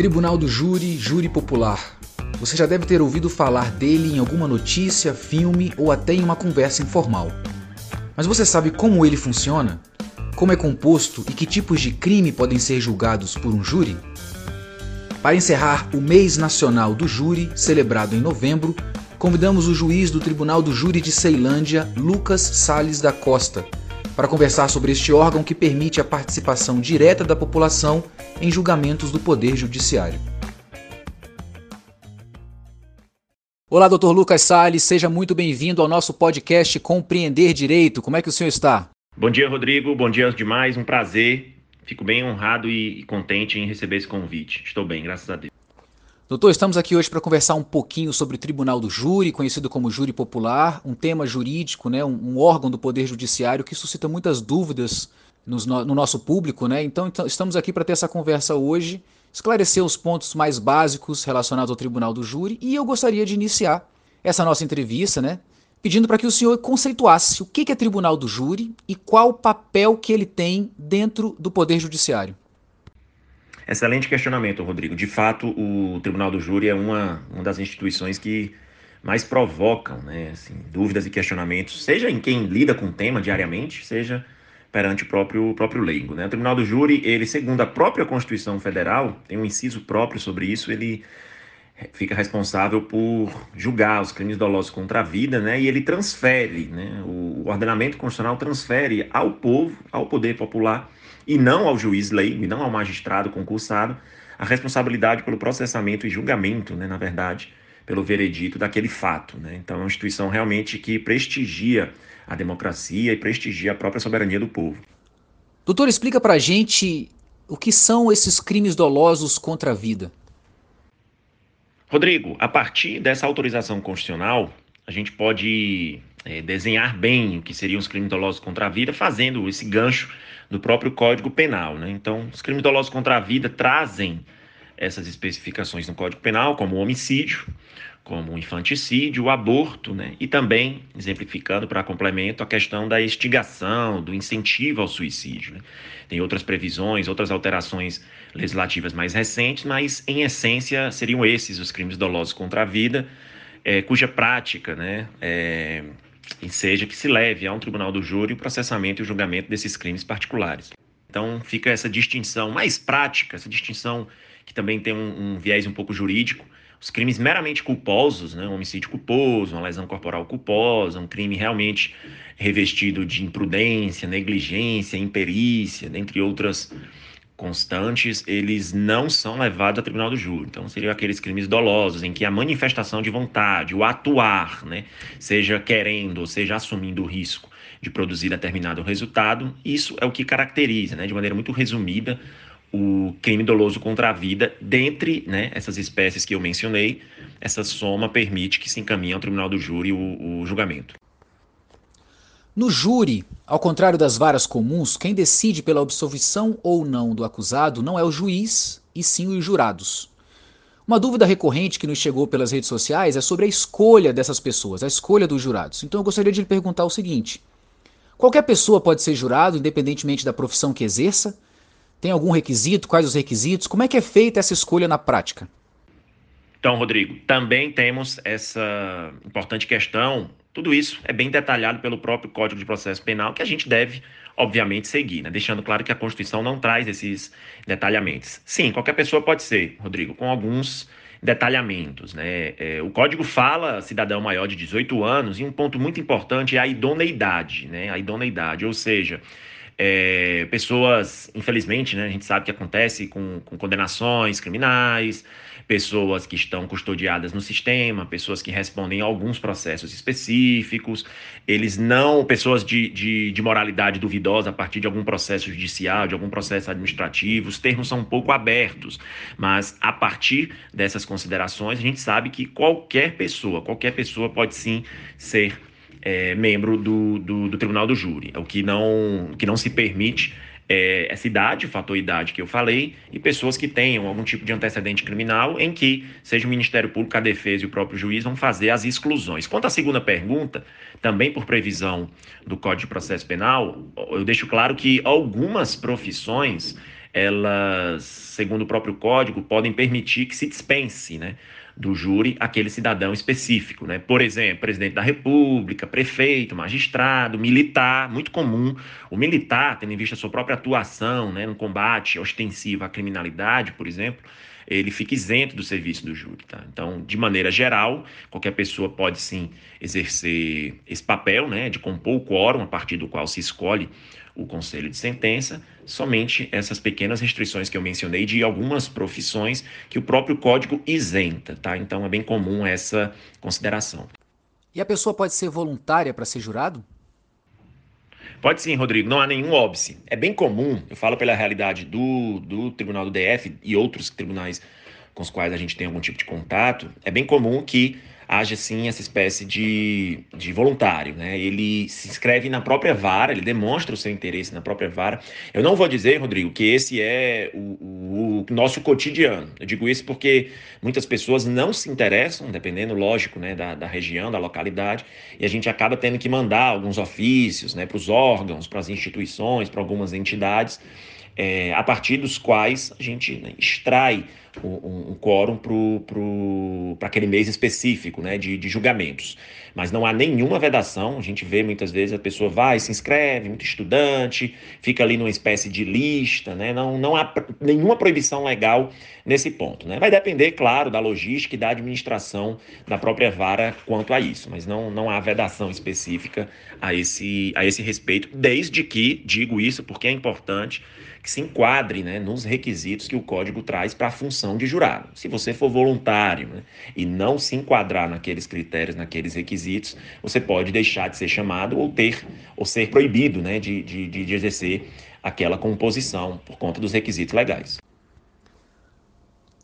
Tribunal do Júri, Júri Popular. Você já deve ter ouvido falar dele em alguma notícia, filme ou até em uma conversa informal. Mas você sabe como ele funciona? Como é composto e que tipos de crime podem ser julgados por um júri? Para encerrar o Mês Nacional do Júri, celebrado em novembro, convidamos o juiz do Tribunal do Júri de Ceilândia, Lucas Sales da Costa, para conversar sobre este órgão que permite a participação direta da população em julgamentos do Poder Judiciário. Olá, doutor Lucas Sales, seja muito bem-vindo ao nosso podcast Compreender Direito. Como é que o senhor está? Bom dia, Rodrigo. Bom dia demais. Um prazer. Fico bem honrado e contente em receber esse convite. Estou bem, graças a Deus. Doutor, estamos aqui hoje para conversar um pouquinho sobre o Tribunal do Júri, conhecido como Júri Popular, um tema jurídico, né, um, um órgão do Poder Judiciário que suscita muitas dúvidas no, no, nosso público. Né? Então, então estamos aqui para ter essa conversa hoje, esclarecer os pontos mais básicos relacionados ao Tribunal do Júri e eu gostaria de iniciar essa nossa entrevista né, pedindo para que o senhor conceituasse o que é Tribunal do Júri e qual o papel que ele tem dentro do Poder Judiciário. Excelente questionamento, Rodrigo. De fato, o Tribunal do Júri é uma, uma das instituições que mais provocam né, assim, dúvidas e questionamentos, seja em quem lida com o tema diariamente, seja perante o próprio, próprio leigo. Né? O Tribunal do Júri, ele, segundo a própria Constituição Federal, tem um inciso próprio sobre isso, ele fica responsável por julgar os crimes dolosos contra a vida, né? E ele transfere, né? O ordenamento constitucional transfere ao povo, ao poder popular, e não ao juiz leigo, e não ao magistrado concursado, a responsabilidade pelo processamento e julgamento, né, na verdade, pelo veredito daquele fato. Né? Então, é uma instituição realmente que prestigia a democracia e prestigia a própria soberania do povo. Doutor, explica para a gente o que são esses crimes dolosos contra a vida. Rodrigo, a partir dessa autorização constitucional, a gente pode é, desenhar bem o que seriam os crimes dolosos contra a vida, fazendo esse gancho do próprio Código Penal. Né? Então, os crimes dolosos contra a vida trazem essas especificações no Código Penal, como o homicídio, como o infanticídio, o aborto, né? e também, exemplificando para complemento, a questão da estigação, do incentivo ao suicídio. Né? Tem outras previsões, outras alterações legislativas mais recentes, mas, em essência, seriam esses os crimes dolosos contra a vida, é, cuja prática né, é, e seja que se leve a um tribunal do júri o processamento e o julgamento desses crimes particulares. Então fica essa distinção mais prática, essa distinção que também tem um, um viés um pouco jurídico. Os crimes meramente culposos, né, um homicídio culposo, uma lesão corporal culposa, um crime realmente revestido de imprudência, negligência, imperícia, dentre outras constantes, eles não são levados ao tribunal do júri. Então, seriam aqueles crimes dolosos em que a manifestação de vontade, o atuar, né, seja querendo ou seja assumindo o risco de produzir determinado resultado, isso é o que caracteriza, né, de maneira muito resumida, o crime doloso contra a vida, dentre né, essas espécies que eu mencionei, essa soma permite que se encaminhe ao tribunal do júri o, o julgamento. No júri, ao contrário das varas comuns, quem decide pela absolvição ou não do acusado não é o juiz, e sim os jurados. Uma dúvida recorrente que nos chegou pelas redes sociais é sobre a escolha dessas pessoas, a escolha dos jurados. Então eu gostaria de lhe perguntar o seguinte: qualquer pessoa pode ser jurado, independentemente da profissão que exerça? Tem algum requisito? Quais os requisitos? Como é que é feita essa escolha na prática? Então, Rodrigo, também temos essa importante questão tudo isso é bem detalhado pelo próprio Código de Processo Penal, que a gente deve, obviamente, seguir, né? deixando claro que a Constituição não traz esses detalhamentos. Sim, qualquer pessoa pode ser, Rodrigo, com alguns detalhamentos. Né? É, o código fala cidadão maior de 18 anos, e um ponto muito importante é a idoneidade, né? A idoneidade, ou seja, é, pessoas, infelizmente, né, a gente sabe que acontece com, com condenações criminais, pessoas que estão custodiadas no sistema, pessoas que respondem a alguns processos específicos, eles não, pessoas de, de, de, moralidade duvidosa a partir de algum processo judicial, de algum processo administrativo, os termos são um pouco abertos, mas a partir dessas considerações a gente sabe que qualquer pessoa, qualquer pessoa pode sim ser é, membro do, do, do Tribunal do Júri, o que não, que não se permite é, essa idade, o fator idade que eu falei, e pessoas que tenham algum tipo de antecedente criminal em que seja o Ministério Público, a defesa e o próprio juiz vão fazer as exclusões. Quanto à segunda pergunta, também por previsão do Código de Processo Penal, eu deixo claro que algumas profissões elas, segundo o próprio código, podem permitir que se dispense, né? Do júri aquele cidadão específico, né? Por exemplo, presidente da República, prefeito, magistrado, militar, muito comum. O militar, tendo em vista a sua própria atuação, né, no combate ostensivo à criminalidade, por exemplo, ele fica isento do serviço do júri, tá? Então, de maneira geral, qualquer pessoa pode sim exercer esse papel, né, de compor o quórum a partir do qual se escolhe o conselho de sentença, somente essas pequenas restrições que eu mencionei de algumas profissões que o próprio código isenta, tá? Então é bem comum essa consideração. E a pessoa pode ser voluntária para ser jurado? Pode sim, Rodrigo, não há nenhum óbice. É bem comum, eu falo pela realidade do, do Tribunal do DF e outros tribunais com os quais a gente tem algum tipo de contato, é bem comum que haja sim essa espécie de, de voluntário, né? Ele se inscreve na própria vara, ele demonstra o seu interesse na própria vara. Eu não vou dizer, Rodrigo, que esse é o, o, nosso cotidiano. Eu digo isso porque muitas pessoas não se interessam, dependendo, lógico, né, da, da região, da localidade, e a gente acaba tendo que mandar alguns ofícios, né, para os órgãos, para as instituições, para algumas entidades é, a partir dos quais a gente né, extrai um, um quórum para aquele mês específico né, de, de, julgamentos. Mas não há nenhuma vedação, a gente vê muitas vezes a pessoa vai, se inscreve, muito estudante, fica ali numa espécie de lista, né, não, não há nenhuma proibição legal nesse ponto. Né? Vai depender, claro, da logística e da administração da própria vara quanto a isso, mas não, não há vedação específica a esse, a esse respeito, desde que, digo isso porque é importante, que se enquadre né, nos requisitos que o código traz para a função de jurado. Se você for voluntário né, e não se enquadrar naqueles critérios, naqueles requisitos, você pode deixar de ser chamado ou ter ou ser proibido né, de, de, de exercer aquela composição por conta dos requisitos legais.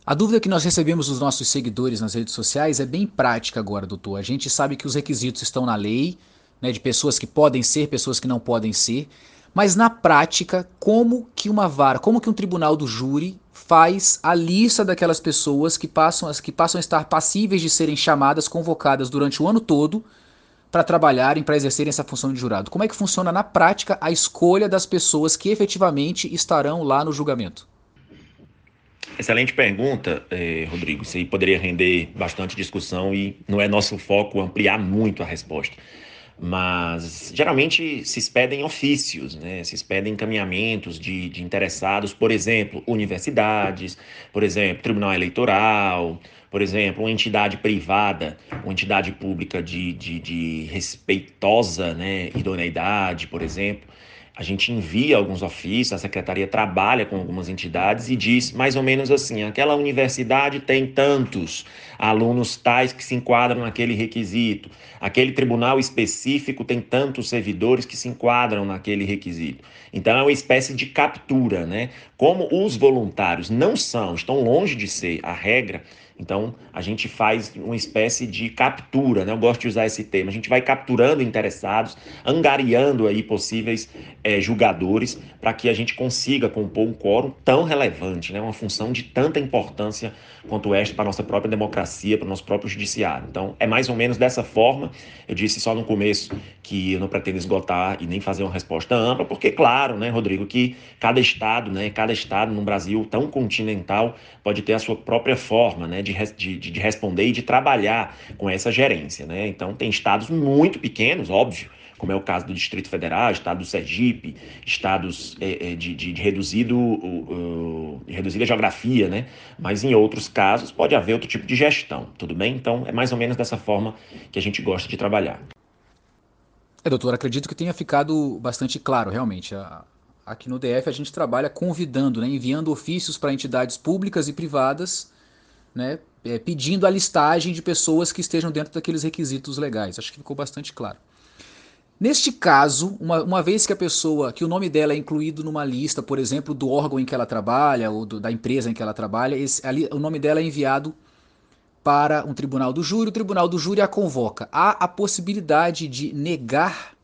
A dúvida que nós recebemos dos nossos seguidores nas redes sociais é bem prática agora, doutor. A gente sabe que os requisitos estão na lei, né, de pessoas que podem ser, pessoas que não podem ser. Mas na prática, como que uma vara, como que um tribunal do júri faz a lista daquelas pessoas que passam, que passam a estar passíveis de serem chamadas, convocadas durante o ano todo para trabalharem, para exercerem essa função de jurado? Como é que funciona na prática a escolha das pessoas que efetivamente estarão lá no julgamento? Excelente pergunta, eh, Rodrigo. Isso aí poderia render bastante discussão e não é nosso foco ampliar muito a resposta mas geralmente se expedem ofícios, né? se expedem encaminhamentos de, de interessados, por exemplo, universidades, por exemplo, tribunal eleitoral, por exemplo, uma entidade privada, uma entidade pública de, de, de respeitosa né, idoneidade, por exemplo a gente envia alguns ofícios, a secretaria trabalha com algumas entidades e diz mais ou menos assim: aquela universidade tem tantos alunos tais que se enquadram naquele requisito, aquele tribunal específico tem tantos servidores que se enquadram naquele requisito. Então é uma espécie de captura, né? Como os voluntários não são, estão longe de ser a regra, então, a gente faz uma espécie de captura, né? Eu gosto de usar esse termo. A gente vai capturando interessados, angariando aí possíveis é, julgadores, para que a gente consiga compor um quórum tão relevante, né? Uma função de tanta importância quanto esta para a nossa própria democracia, para o nosso próprio judiciário. Então, é mais ou menos dessa forma. Eu disse só no começo que eu não pretendo esgotar e nem fazer uma resposta ampla, porque, claro, né, Rodrigo, que cada estado, né, cada estado no Brasil tão continental pode ter a sua própria forma, né, de, de, de responder e de trabalhar com essa gerência. Né? Então, tem estados muito pequenos, óbvio, como é o caso do Distrito Federal, estado do Sergipe, estados é, de, de, de, reduzido, reduzida geografia, né? Mas em outros casos pode haver outro tipo de gestão, tudo bem? Então é mais ou menos dessa forma que a gente gosta de trabalhar. É, doutor, acredito que tenha ficado bastante claro, realmente. Aqui no DF a gente trabalha convidando, né, enviando ofícios para entidades públicas e privadas né, é, pedindo a listagem de pessoas que estejam dentro daqueles requisitos legais. Acho que ficou bastante claro. Neste caso, uma, uma vez que a pessoa, que o nome dela é incluído numa lista, por exemplo, do órgão em que ela trabalha ou do, da empresa em que ela trabalha, esse, ali, o nome dela é enviado para um tribunal do júri, o tribunal do júri a convoca. Há a possibilidade de negar,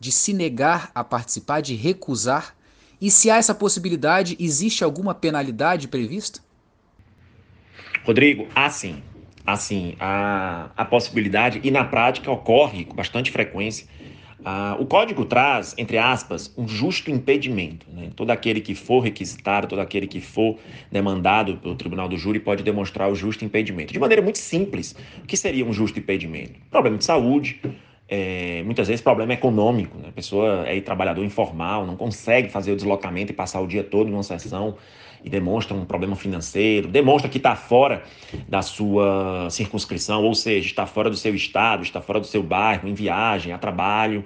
de se negar a participar, de recusar? E se há essa possibilidade, existe alguma penalidade prevista? Rodrigo, assim, assim, a, a possibilidade, e na prática ocorre com bastante frequência, Ah, o código traz, entre aspas, um justo impedimento. Né? Todo aquele que for requisitado, todo aquele que for demandado pelo tribunal do júri pode demonstrar o justo impedimento. De maneira muito simples, o que seria um justo impedimento? Problema de saúde, é, muitas vezes problema econômico. Né? A pessoa é trabalhador informal, não consegue fazer o deslocamento e passar o dia todo numa sessão e demonstra um problema financeiro, demonstra que está fora da sua circunscrição, ou seja, está fora do seu estado, está fora do seu bairro, em viagem, a trabalho.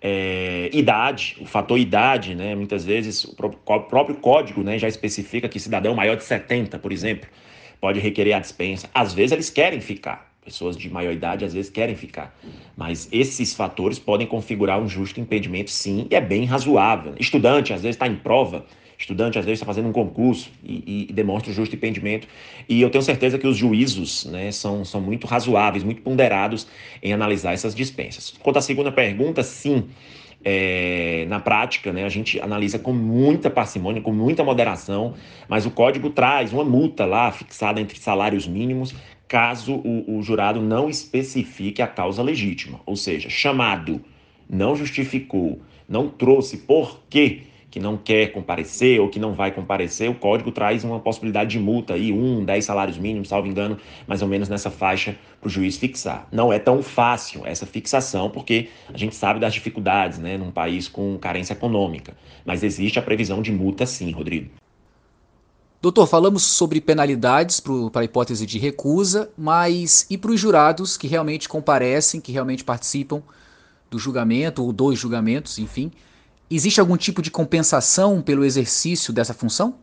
É, idade, o fator idade, né? Muitas vezes o próprio, o próprio código né, já especifica que cidadão maior de 70, por exemplo, pode requerer a dispensa. Às vezes eles querem ficar, pessoas de maior idade às vezes querem ficar. Mas esses fatores podem configurar um justo impedimento, sim, e é bem razoável. Estudante, às vezes, está em prova, estudante às vezes está fazendo um concurso e, e, demonstra o justo impedimento. E eu tenho certeza que os juízos né, são, são muito razoáveis, muito ponderados em analisar essas dispensas. Quanto à segunda pergunta, sim. É, na prática, né, a gente analisa com muita parcimônia, com muita moderação, mas o código traz uma multa lá fixada entre salários mínimos, caso o, o jurado não especifique a causa legítima, ou seja, chamado, não justificou, não trouxe por quê que não quer comparecer ou que não vai comparecer, o código traz uma possibilidade de multa aí, um, dez salários mínimos, salvo engano, mais ou menos nessa faixa para o juiz fixar. Não é tão fácil essa fixação, porque a gente sabe das dificuldades, né, num país com carência econômica. Mas existe a previsão de multa sim, Rodrigo. Doutor, falamos sobre penalidades para a hipótese de recusa, mas e para os jurados que realmente comparecem, que realmente participam do julgamento ou dos julgamentos, enfim, Existe algum tipo de compensação pelo exercício dessa função?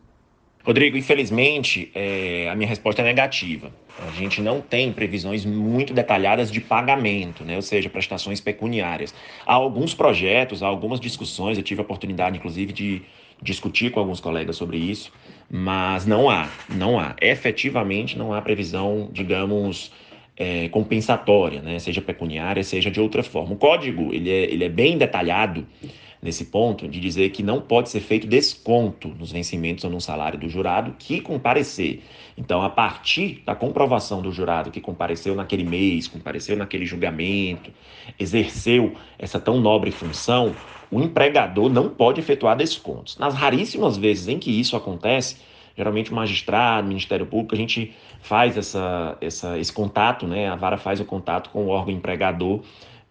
Rodrigo, infelizmente, é, a minha resposta é negativa. A gente não tem previsões muito detalhadas de pagamento, né? ou seja, prestações pecuniárias. Há alguns projetos, há algumas discussões, eu tive a oportunidade, inclusive, de discutir com alguns colegas sobre isso, mas não há, não há. Efetivamente, não há previsão, digamos, é, compensatória, né? seja pecuniária, seja de outra forma. O código ele é, ele é bem detalhado nesse ponto de dizer que não pode ser feito desconto nos vencimentos ou no salário do jurado que comparecer. Então, a partir da comprovação do jurado que compareceu naquele mês, compareceu naquele julgamento, exerceu essa tão nobre função, o empregador não pode efetuar descontos. Nas raríssimas vezes em que isso acontece, geralmente o magistrado, o Ministério Público, a gente faz essa, essa, esse contato, né? a vara faz o contato com o órgão empregador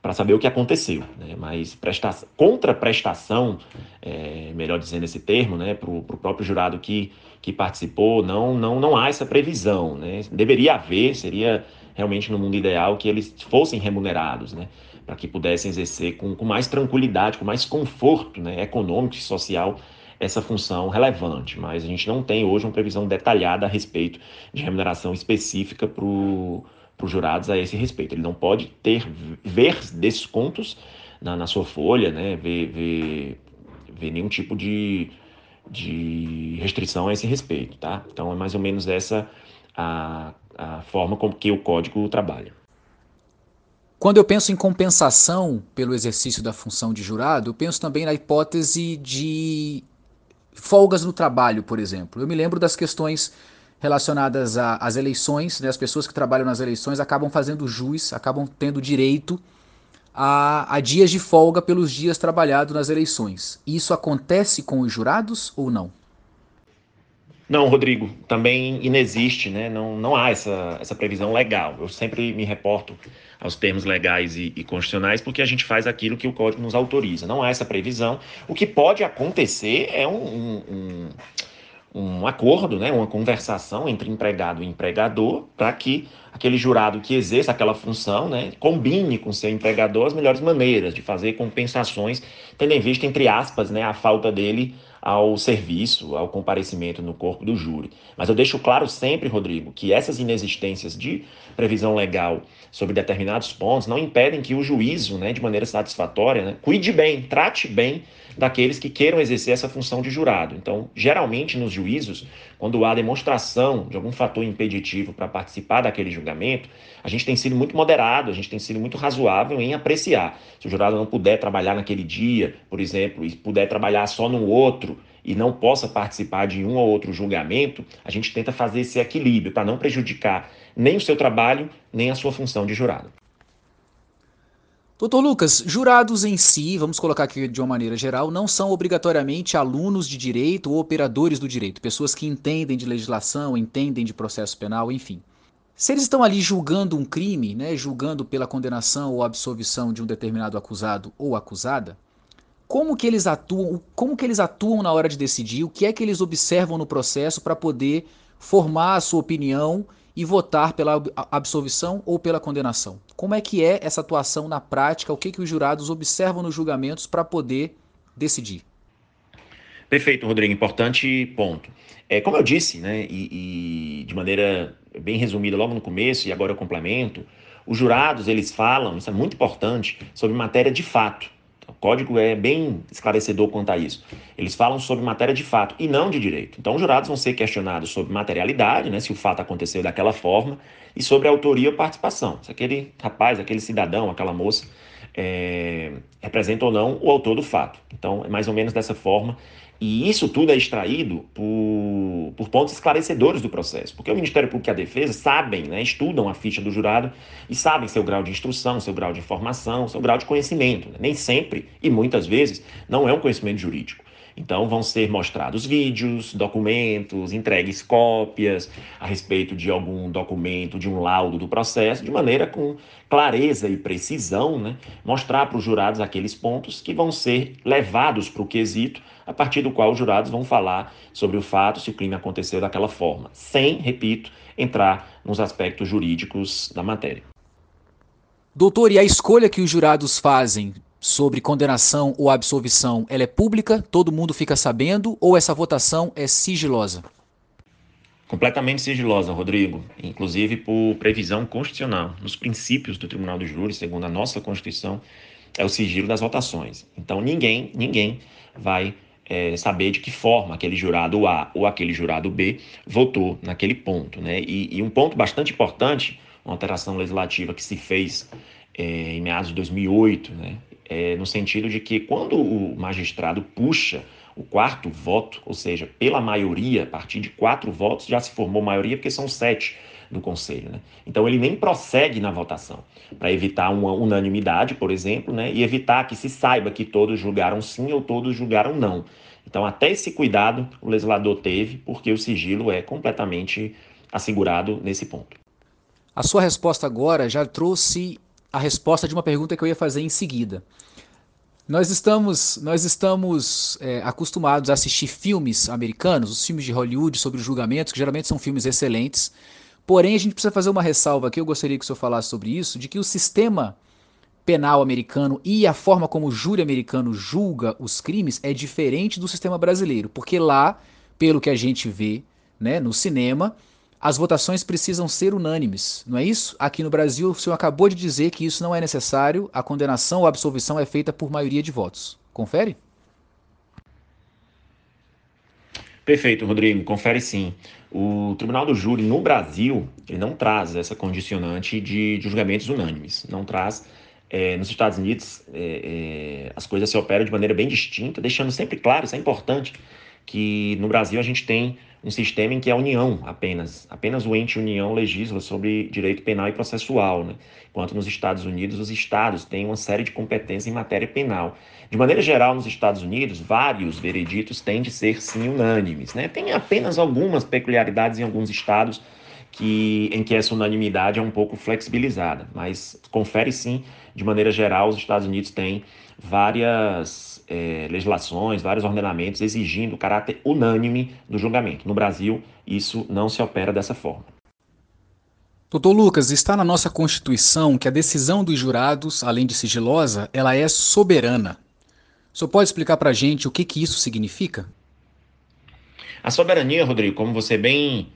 para saber o que aconteceu. Né? Mas prestação, contraprestação, é, melhor dizendo esse termo, né, para o próprio jurado que, que participou, não, não, não há essa previsão. Né? Deveria haver, seria realmente no mundo ideal que eles fossem remunerados, né? para que pudessem exercer com, com mais tranquilidade, com mais conforto né, econômico e social essa função relevante, mas a gente não tem hoje uma previsão detalhada a respeito de remuneração específica para o para os jurados a esse respeito. Ele não pode ter ver descontos na, na sua folha, né? ver, ver, ver nenhum tipo de, de restrição a esse respeito. Tá? Então é mais ou menos essa a, a forma como que o código trabalha. Quando eu penso em compensação pelo exercício da função de jurado, eu penso também na hipótese de folgas no trabalho, por exemplo. Eu me lembro das questões relacionadas às eleições, né? as pessoas que trabalham nas eleições acabam fazendo jus, acabam tendo direito a, a dias de folga pelos dias trabalhados nas eleições. Isso acontece com os jurados ou não? Não, Rodrigo, também inexiste, né? não, não há essa, essa previsão legal. Eu sempre me reporto aos termos legais e, e, constitucionais porque a gente faz aquilo que o código nos autoriza. Não há essa previsão. O que pode acontecer é um, um, um um acordo, né, uma conversação entre empregado e empregador para que aquele jurado que exerça aquela função né, combine com seu empregador as melhores maneiras de fazer compensações, tendo em vista, entre aspas, né, a falta dele ao serviço, ao comparecimento no corpo do júri. Mas eu deixo claro sempre, Rodrigo, que essas inexistências de previsão legal sobre determinados pontos não impedem que o juízo, né, de maneira satisfatória, né, cuide bem, trate bem daqueles que queiram exercer essa função de jurado. Então, geralmente nos juízos, quando há demonstração de algum fator impeditivo para participar daquele julgamento, a gente tem sido muito moderado, a gente tem sido muito razoável em apreciar. Se o jurado não puder trabalhar naquele dia, por exemplo, e puder trabalhar só no outro, e não possa participar de um ou outro julgamento, a gente tenta fazer esse equilíbrio para não prejudicar nem o seu trabalho, nem a sua função de jurado. Doutor Lucas, jurados em si, vamos colocar aqui de uma maneira geral, não são obrigatoriamente alunos de direito ou operadores do direito, pessoas que entendem de legislação, entendem de processo penal, enfim. Se eles estão ali julgando um crime, né, julgando pela condenação ou absolvição de um determinado acusado ou acusada, como que eles atuam, como que eles atuam na hora de decidir, o que é que eles observam no processo para poder formar a sua opinião e votar pela absolvição ou pela condenação. Como é que é essa atuação na prática? O que, que os jurados observam nos julgamentos para poder decidir? Perfeito, Rodrigo. Importante ponto. É, como eu disse, né, e, e de maneira bem resumida logo no começo, e agora eu complemento, os jurados eles falam, isso é muito importante, sobre matéria de fato. O código é bem esclarecedor quanto a isso. Eles falam sobre matéria de fato e não de direito. Então, os jurados vão ser questionados sobre materialidade, né, se o fato aconteceu daquela forma, e sobre autoria ou participação. Se aquele rapaz, aquele cidadão, aquela moça é, representa ou não o autor do fato. Então, é mais ou menos dessa forma. E isso tudo é extraído por, por pontos esclarecedores do processo, porque o Ministério Público e a Defesa sabem, né, estudam a ficha do jurado e sabem seu grau de instrução, seu grau de informação, seu grau de conhecimento. Né? Nem sempre e muitas vezes não é um conhecimento jurídico. Então vão ser mostrados vídeos, documentos, entregues cópias a respeito de algum documento, de um laudo do processo, de maneira com clareza e precisão, né, mostrar para os jurados aqueles pontos que vão ser levados para o quesito, a partir do qual os jurados vão falar sobre o fato, se o crime aconteceu daquela forma, sem, repito, entrar nos aspectos jurídicos da matéria. Doutor, e a escolha que os jurados fazem sobre condenação ou absolvição, ela é pública, todo mundo fica sabendo, ou essa votação é sigilosa? Completamente sigilosa, Rodrigo, inclusive por previsão constitucional. Nos princípios do Tribunal do Júri, segundo a nossa Constituição, é o sigilo das votações. Então ninguém, ninguém vai é, saber de que forma aquele jurado A ou aquele jurado B votou naquele ponto. Né? E, e um ponto bastante importante, uma alteração legislativa que se fez é, em meados de 2008, né? É, no sentido de que quando o magistrado puxa o quarto voto, ou seja, pela maioria, a partir de quatro votos, já se formou maioria, porque são sete do conselho. Né? Então ele nem prossegue na votação, para evitar uma unanimidade, por exemplo, né? e evitar que se saiba que todos julgaram sim ou todos julgaram não. Então, até esse cuidado o legislador teve, porque o sigilo é completamente assegurado nesse ponto. A sua resposta agora já trouxe a resposta de uma pergunta que eu ia fazer em seguida. Nós estamos, nós estamos é, acostumados a assistir filmes americanos, os filmes de Hollywood sobre julgamentos, que geralmente são filmes excelentes. Porém, a gente precisa fazer uma ressalva aqui, eu gostaria que o senhor falasse sobre isso, de que o sistema penal americano e a forma como o júri americano julga os crimes é diferente do sistema brasileiro, porque lá, pelo que a gente vê né, no cinema, as votações precisam ser unânimes, não é isso? Aqui no Brasil, o senhor acabou de dizer que isso não é necessário, a condenação ou absolvição é feita por maioria de votos. Confere? Perfeito, Rodrigo. Confere sim. O Tribunal do Júri no Brasil ele não traz essa condicionante de, de julgamentos unânimes. Não traz. É, nos Estados Unidos, é, é, as coisas se operam de maneira bem distinta, deixando sempre claro, isso é importante, que no Brasil a gente tem um sistema em que a União apenas, apenas o ente União legisla sobre direito penal e processual, né? enquanto nos Estados Unidos os estados têm uma série de competências em matéria penal. De maneira geral, nos Estados Unidos, vários vereditos têm de ser sim unânimes. Né? Tem apenas algumas peculiaridades em alguns estados que, em que essa unanimidade é um pouco flexibilizada, mas confere sim, de maneira geral, os Estados Unidos têm várias é, legislações, vários ordenamentos exigindo o caráter unânime do julgamento. No Brasil, isso não se opera dessa forma. Doutor Lucas, está na nossa Constituição que a decisão dos jurados, além de sigilosa, ela é soberana. O senhor pode explicar para a gente o que, que isso significa? A soberania, Rodrigo, como você bem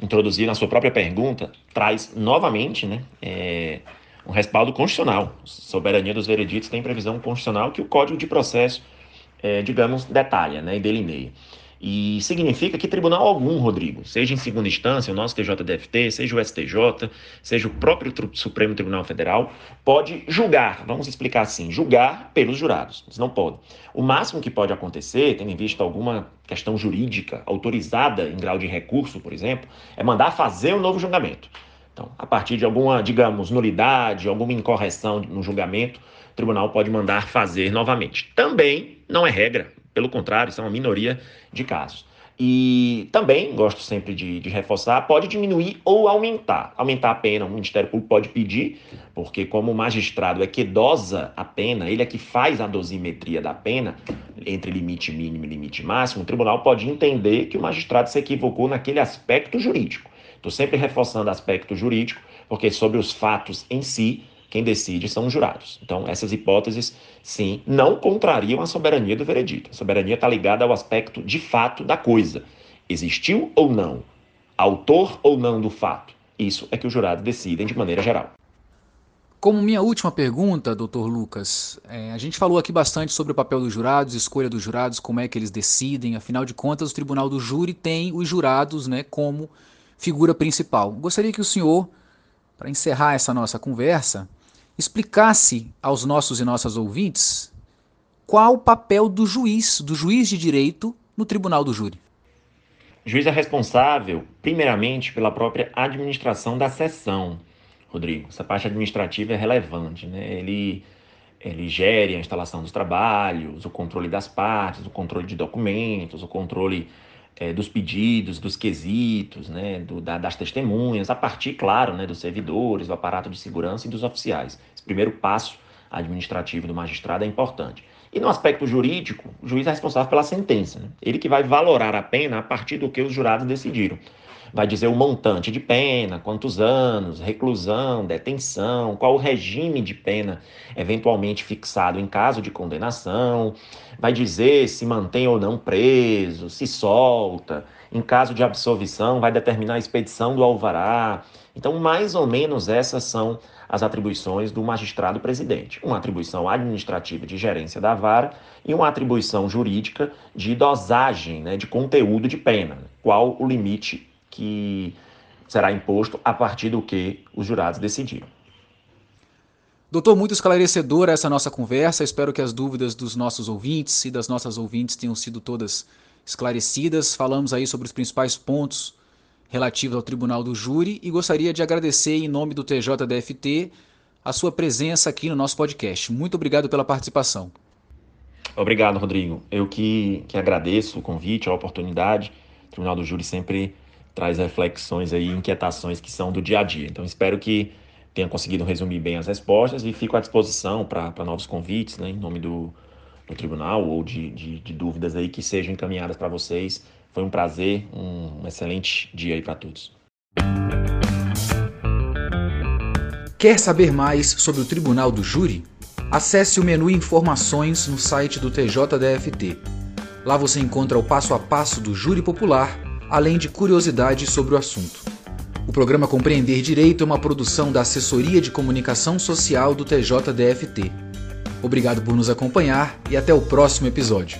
introduziu na sua própria pergunta, traz novamente né, é, um respaldo constitucional. Soberania dos vereditos tem previsão constitucional que o Código de Processo, é, digamos, detalha né, e delineia. E significa que tribunal algum, Rodrigo, seja em segunda instância, o nosso TJDFT, seja o STJ, seja o próprio Supremo Tribunal Federal, pode julgar, vamos explicar assim, julgar pelos jurados. Eles não podem. O máximo que pode acontecer, tendo em vista alguma questão jurídica autorizada em grau de recurso, por exemplo, é mandar fazer um novo julgamento. Então, a partir de alguma, digamos, nulidade, alguma incorreção no julgamento, o tribunal pode mandar fazer novamente. Também não é regra, pelo contrário, isso é uma minoria de casos. E também, gosto sempre de, de, reforçar, pode diminuir ou aumentar. Aumentar a pena, o Ministério Público pode pedir, porque como o magistrado é que dosa a pena, ele é que faz a dosimetria da pena, entre limite mínimo e limite máximo, o tribunal pode entender que o magistrado se equivocou naquele aspecto jurídico. Estou sempre reforçando aspecto jurídico, porque sobre os fatos em si, quem decide são os jurados. Então, essas hipóteses, sim, não contrariam a soberania do veredito. A soberania está ligada ao aspecto de fato da coisa. Existiu ou não? Autor ou não do fato? Isso é que os jurados decidem de maneira geral. Como minha última pergunta, doutor Lucas, é, a gente falou aqui bastante sobre o papel dos jurados, escolha dos jurados, como é que eles decidem. Afinal de contas, o tribunal do júri tem os jurados né, como figura principal. Gostaria que o senhor, para encerrar essa nossa conversa, explicasse aos nossos e nossas ouvintes qual o papel do juiz, do juiz de direito no tribunal do júri. O juiz é responsável, primeiramente, pela própria administração da sessão, Rodrigo. Essa parte administrativa é relevante, né? Ele, ele gere a instalação dos trabalhos, o controle das partes, o controle de documentos, o controle é, dos pedidos, dos quesitos, né, do, da, das testemunhas, a partir, claro, né, dos servidores, do aparato de segurança e dos oficiais. Esse primeiro passo administrativo do magistrado é importante. E no aspecto jurídico, o juiz é responsável pela sentença. Né? Ele que vai valorar a pena a partir do que os jurados decidiram vai dizer o montante de pena, quantos anos, reclusão, detenção, qual o regime de pena eventualmente fixado em caso de condenação, vai dizer se mantém ou não preso, se solta, em caso de absolvição, vai determinar a expedição do alvará. Então, mais ou menos essas são as atribuições do magistrado presidente. Uma atribuição administrativa de gerência da vara e uma atribuição jurídica de dosagem, né, de conteúdo de pena. Qual o limite que será imposto a partir do que os jurados decidiram. Doutor, muito esclarecedora essa nossa conversa. Espero que as dúvidas dos nossos ouvintes e das nossas ouvintes tenham sido todas esclarecidas. Falamos aí sobre os principais pontos relativos ao Tribunal do Júri e gostaria de agradecer em nome do TJDFT a sua presença aqui no nosso podcast. Muito obrigado pela participação. Obrigado, Rodrigo. Eu que, que agradeço o convite, a oportunidade. O Tribunal do Júri sempre traz reflexões aí, inquietações que são do dia a dia. Então espero que tenha conseguido resumir bem as respostas e fico à disposição para novos convites, né, em nome do, do tribunal ou de, de, de, dúvidas aí que sejam encaminhadas para vocês. Foi um prazer, um, um excelente dia aí para todos. Quer saber mais sobre o Tribunal do Júri? Acesse o menu Informações no site do TJDFT. Lá você encontra o passo a passo do Júri Popular além de curiosidades sobre o assunto. O programa Compreender Direito é uma produção da Assessoria de Comunicação Social do TJDFT. Obrigado por nos acompanhar e até o próximo episódio.